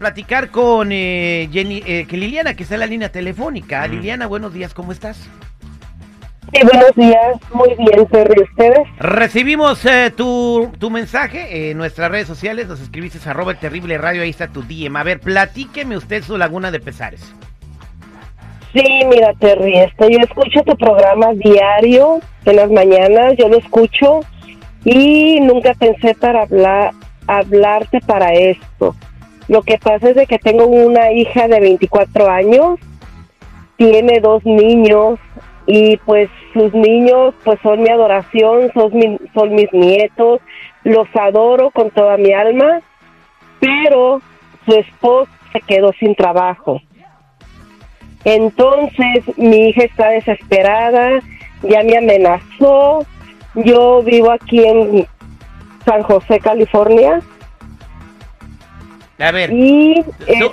Platicar con eh, Jenny, eh, que Liliana, que está en la línea telefónica. Liliana, buenos días, ¿cómo estás? Sí, buenos días, muy bien, Terry, ¿ustedes? Recibimos eh, tu, tu mensaje en nuestras redes sociales, nos escribiste a arroba el terrible radio, ahí está tu DM. A ver, platíqueme usted su laguna de pesares. Sí, mira, Terry, este, yo escucho tu programa diario en las mañanas, yo lo escucho y nunca pensé para hablar, hablarte para esto. Lo que pasa es de que tengo una hija de 24 años, tiene dos niños y pues sus niños pues son mi adoración, son, mi- son mis nietos, los adoro con toda mi alma, pero su esposo se quedó sin trabajo. Entonces mi hija está desesperada, ya me amenazó, yo vivo aquí en San José, California, A ver, y eh, tú,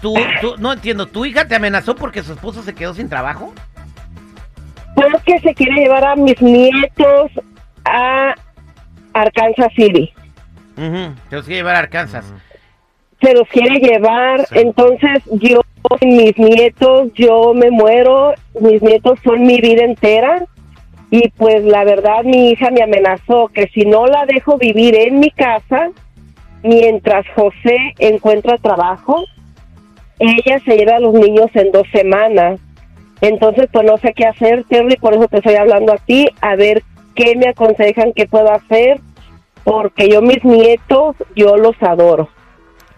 tú- tú- no entiendo, ¿tu hija te amenazó porque su esposo se quedó sin trabajo? porque se quiere llevar a mis nietos a Arkansas City. Te los quiere llevar a Arkansas. Se los quiere llevar, Sí. entonces yo, mis nietos, yo me muero, mis nietos son mi vida entera. Y pues la verdad mi hija me amenazó que si no la dejo vivir en mi casa, mientras José encuentra trabajo, ella se lleva a los niños en dos semanas. Entonces, pues no sé qué hacer, Terry, por eso te estoy hablando a ti, a ver qué me aconsejan que puedo hacer, porque yo mis nietos, yo los adoro.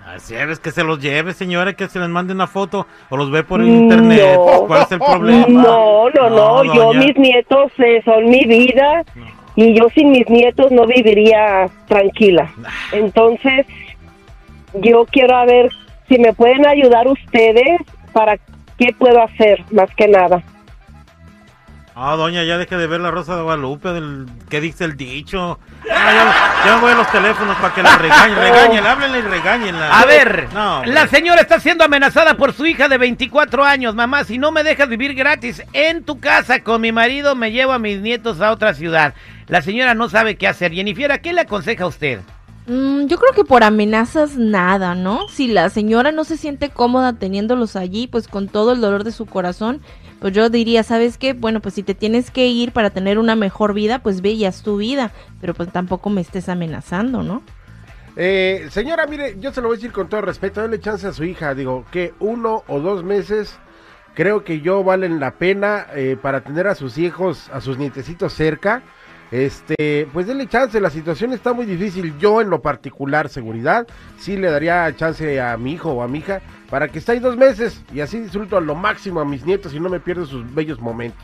Así es que se los lleve, señora, que se les mande una foto o los ve por internet. No. ¿Cuál es el problema? No, no, no, yo mis nietos eh, son mi vida y yo sin mis nietos no viviría tranquila. Entonces, yo quiero a ver si me pueden ayudar ustedes para qué puedo hacer, más que nada. Ah, doña, ya deje de ver la Rosa de Guadalupe, del, ¿qué dice el dicho? Ah, voy a los teléfonos para que la regañen, regáñenla, háblenle y regáñenla. A ver, No, la señora está siendo amenazada por su hija de 24 años. Mamá, si no me dejas vivir gratis en tu casa con mi marido, me llevo a mis nietos a otra ciudad. La señora no sabe qué hacer. Jennifer, ¿a qué le aconseja usted? Mm, yo creo que por amenazas nada, ¿no? Si la señora no se siente cómoda teniéndolos allí, pues con todo el dolor de su corazón, pues yo diría, ¿sabes qué? Bueno, pues si te tienes que ir para tener una mejor vida, pues ve y tu vida, pero pues tampoco me estés amenazando, ¿no? Eh, señora, mire, yo se lo voy a decir con todo respeto, dale chance a su hija, digo, que uno o dos meses creo que yo valen la pena eh, para tener a sus hijos, a sus nietecitos cerca. Este, pues denle chance, la situación está muy difícil. Yo en lo particular, seguridad, sí le daría chance a mi hijo o a mi hija para que esté ahí dos meses y así disfruto a lo máximo a mis nietos y no me pierdo sus bellos momentos.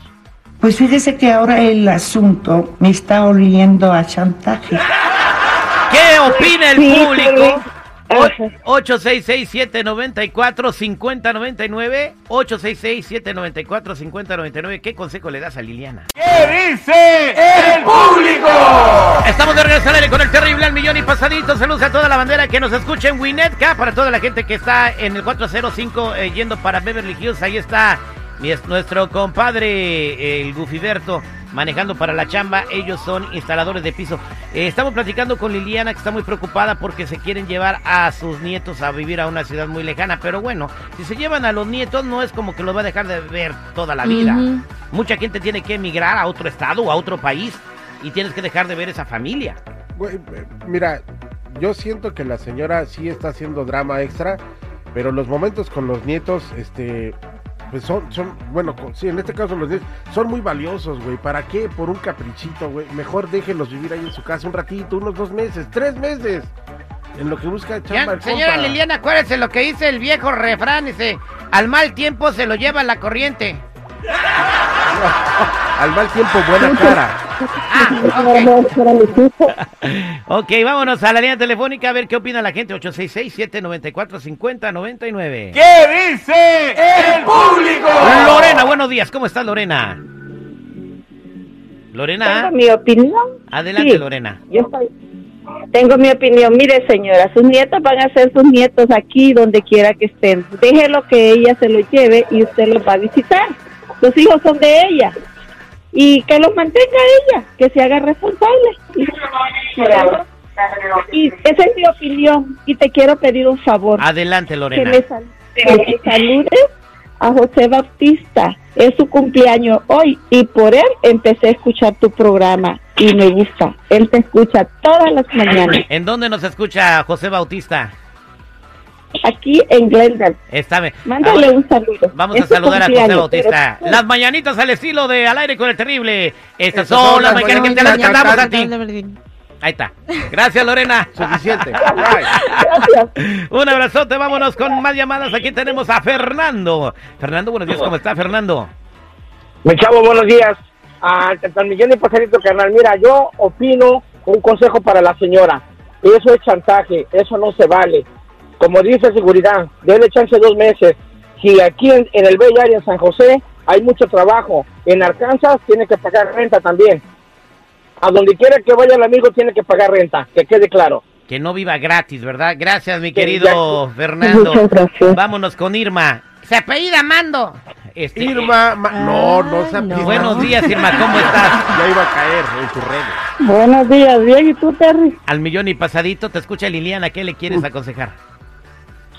Pues fíjese que ahora el asunto me está oliendo a chantaje. ¿Qué opina el Sí, público? pero-. 866-794-5099. 866-794-5099. ¿Qué consejo le das a Liliana? ¿Qué dice el público? Estamos de regreso al aire con el terrible al millón y pasadito. Saludos a toda la bandera que nos escucha en Winnetka. Para toda la gente que está en el 405 eh, yendo para Beverly Hills. Ahí está mi- nuestro compadre, el Gufiberto, manejando para la chamba. Ellos son instaladores de piso. Eh, estamos platicando con Liliana, que está muy preocupada porque se quieren llevar a sus nietos a vivir a una ciudad muy lejana. Pero bueno, si se llevan a los nietos, no es como que los va a dejar de ver toda la vida. Mucha gente tiene que emigrar a otro estado o a otro país. Y tienes que dejar de ver esa familia. Eh, mira, yo siento que la señora sí está haciendo drama extra, pero los momentos con los nietos, este, pues son, son, bueno, con- sí, en este caso los nietos son muy valiosos, güey. ¿Para qué? Por un caprichito, güey. Mejor déjenlos vivir ahí en su casa un ratito, unos dos meses, tres meses, en lo que busca chamba el señora compa. Liliana, acuérdese lo que dice el viejo refrán, dice, al mal tiempo se lo lleva la corriente. Al mal tiempo, buena cara. Ok, vámonos a la línea telefónica a ver qué opina la gente. 866-794-5099. ¿Qué dice el público? Lorena, buenos días. ¿Cómo estás, Lorena? Lorena, Tengo mi opinión. adelante, Sí. Lorena. Yo soy- tengo mi opinión. Mire, señora, sus nietos van a ser sus nietos aquí, donde quiera que estén. Déjelo que ella se los lleve y usted los va a visitar. Los hijos son de ella. Y que los mantenga ella, que se haga responsable. Y- Y esa es mi opinión. Y te quiero pedir un favor. Adelante, que Lorena. me, sal- que me saludes a José Bautista. Es su cumpleaños hoy y por él empecé a escuchar tu programa y me gusta. Él te escucha todas las mañanas ¿En dónde nos escucha José Bautista? Aquí en Glendale. Está bien. Mándale Ahora un saludo. Vamos Es a saludar a José Bautista. pero- Las mañanitas al estilo de Al aire con el terrible. Estas son son las mañanitas que te las cantamos a ti. Ahí está. Gracias, Lorena. Suficiente. Gracias. Un abrazote, vámonos con más llamadas. Aquí tenemos a Fernando. Fernando, buenos días, ¿cómo está Fernando? Mi chavo, buenos días. Ah, tan millón y pajarito, carnal. Mira, yo opino un consejo para la señora. Eso es chantaje, eso no se vale. Como dice seguridad, déle chance dos meses. Si aquí en, en el Bay Area, en San José, hay mucho trabajo. En Arkansas tiene que pagar renta también. A donde quiera que vaya el amigo tiene que pagar renta, que quede claro. Que no viva gratis, ¿verdad? Gracias, mi Que querido Fernando. Muchas gracias. Vámonos con Irma. Se apellida Mando. Este, Irma, ma- no, no se no. apisa. Buenos días, Irma, ¿cómo estás? Ya iba a caer en tus redes. Buenos días, bien. ¿Y tú, Terry? Al millón y pasadito, te escucha Liliana, ¿qué le quieres aconsejar?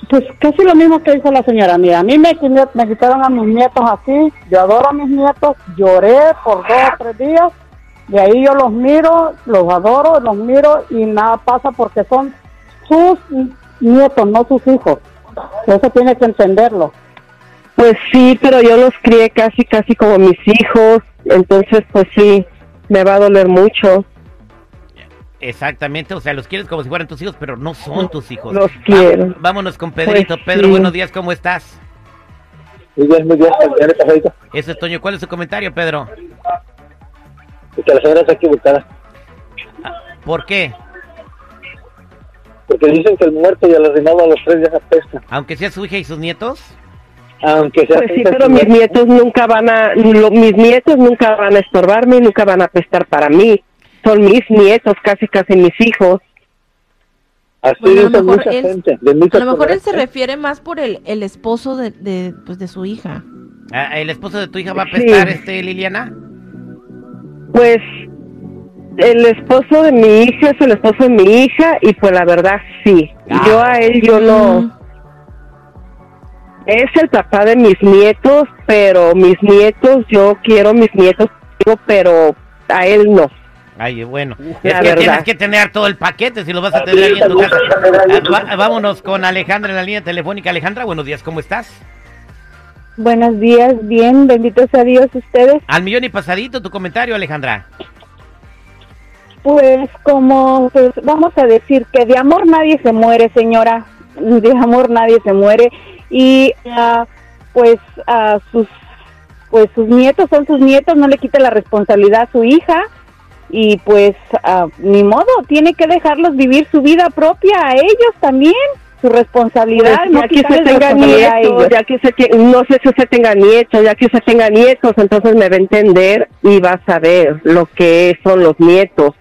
Pues casi lo mismo que dijo la señora. Mira, a mí me quitaron a mis nietos así. Yo adoro a mis nietos. Lloré por dos o tres días. De ahí yo los miro, los adoro, los miro y nada pasa porque son sus nietos, no sus hijos. Eso tiene que entenderlo. Pues sí, pero yo los crié casi, casi como mis hijos. Entonces, pues sí, me va a doler mucho. Exactamente, o sea, los quieres como si fueran tus hijos, pero no son tus hijos. Los quiero. Vámonos con Pedrito. Pues Pedro, sí. buenos días, ¿cómo estás? Muy bien, muy bien, pajarito. Eso es Toño, ¿cuál es su comentario, Pedro? Que la señora está equivocada. ¿Por qué? Porque dicen que el muerto y el arrimado a los tres días apesta. Aunque sea su hija y sus nietos. Aunque sea Pues sí, pero mis nietos nunca van a, lo- mis nietos nunca van a estorbarme, nunca van a apestar para mí. Son mis nietos, casi, casi mis hijos. Así Bueno, a lo mejor mucha él- gente. De muchas A lo mejor él se refiere más por el, el esposo de, de, pues, de su hija. Ah, ¿El esposo de tu hija va a apestar, Sí. este, Liliana? Pues el esposo de mi hija es el esposo de mi hija y pues la verdad sí. Yo a él yo no... Mm. Es el papá de mis nietos, pero mis nietos, yo quiero mis nietos, pero a él no. Ay, bueno. Es que verdad. tienes que tener todo el paquete si lo vas a tener ahí en tu casa. Ah, va- vámonos con Alejandra en la línea telefónica. Alejandra, buenos días, ¿cómo estás? Buenos días, bien. Benditos a Dios ustedes. Al millón y pasadito, tu comentario, Alejandra. Pues como pues, vamos a decir que de amor nadie se muere, señora. De amor nadie se muere y ah, pues a sus pues sus nietos son sus nietos, no le quite la responsabilidad a su hija y pues ah, ni modo, tiene que dejarlos vivir su vida propia a ellos también, su responsabilidad, Pues, ya que la tenga nietos, ya que tie- no sé si usted tenga nietos, ya que usted tenga nietos, entonces me va a entender y va a saber lo que son los nietos.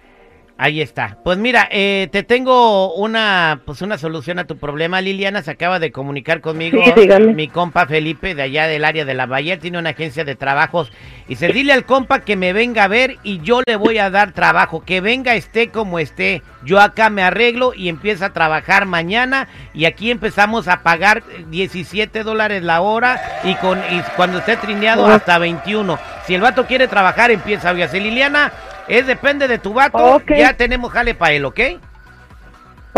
Ahí está. Pues mira, eh, te tengo una pues una solución a tu problema. Liliana se acaba de comunicar conmigo. Sí. Mi compa Felipe de allá del área de la Bahía tiene una agencia de trabajos. Y se dile al compa que me venga a ver y yo le voy a dar trabajo. Que venga esté como esté. Yo acá me arreglo y empiezo a trabajar mañana. Y aquí empezamos a pagar 17 dólares la hora. Y con y cuando esté trineado hasta 21. Si el vato quiere trabajar, empieza a hacer Liliana. Es depende de tu vato. Ya tenemos jale para él, ¿ok?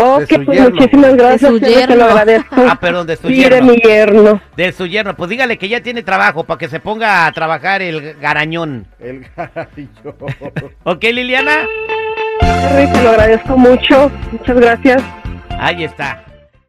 Ok, pues yerno. muchísimas gracias, te lo agradezco. Ah, perdón, de su Sí, de yerno. mi yerno. De su yerno. Pues dígale que ya tiene trabajo para que se ponga a trabajar el garañón. El gallo. ¿Ok, Liliana? Te lo agradezco mucho, muchas gracias. Ahí está.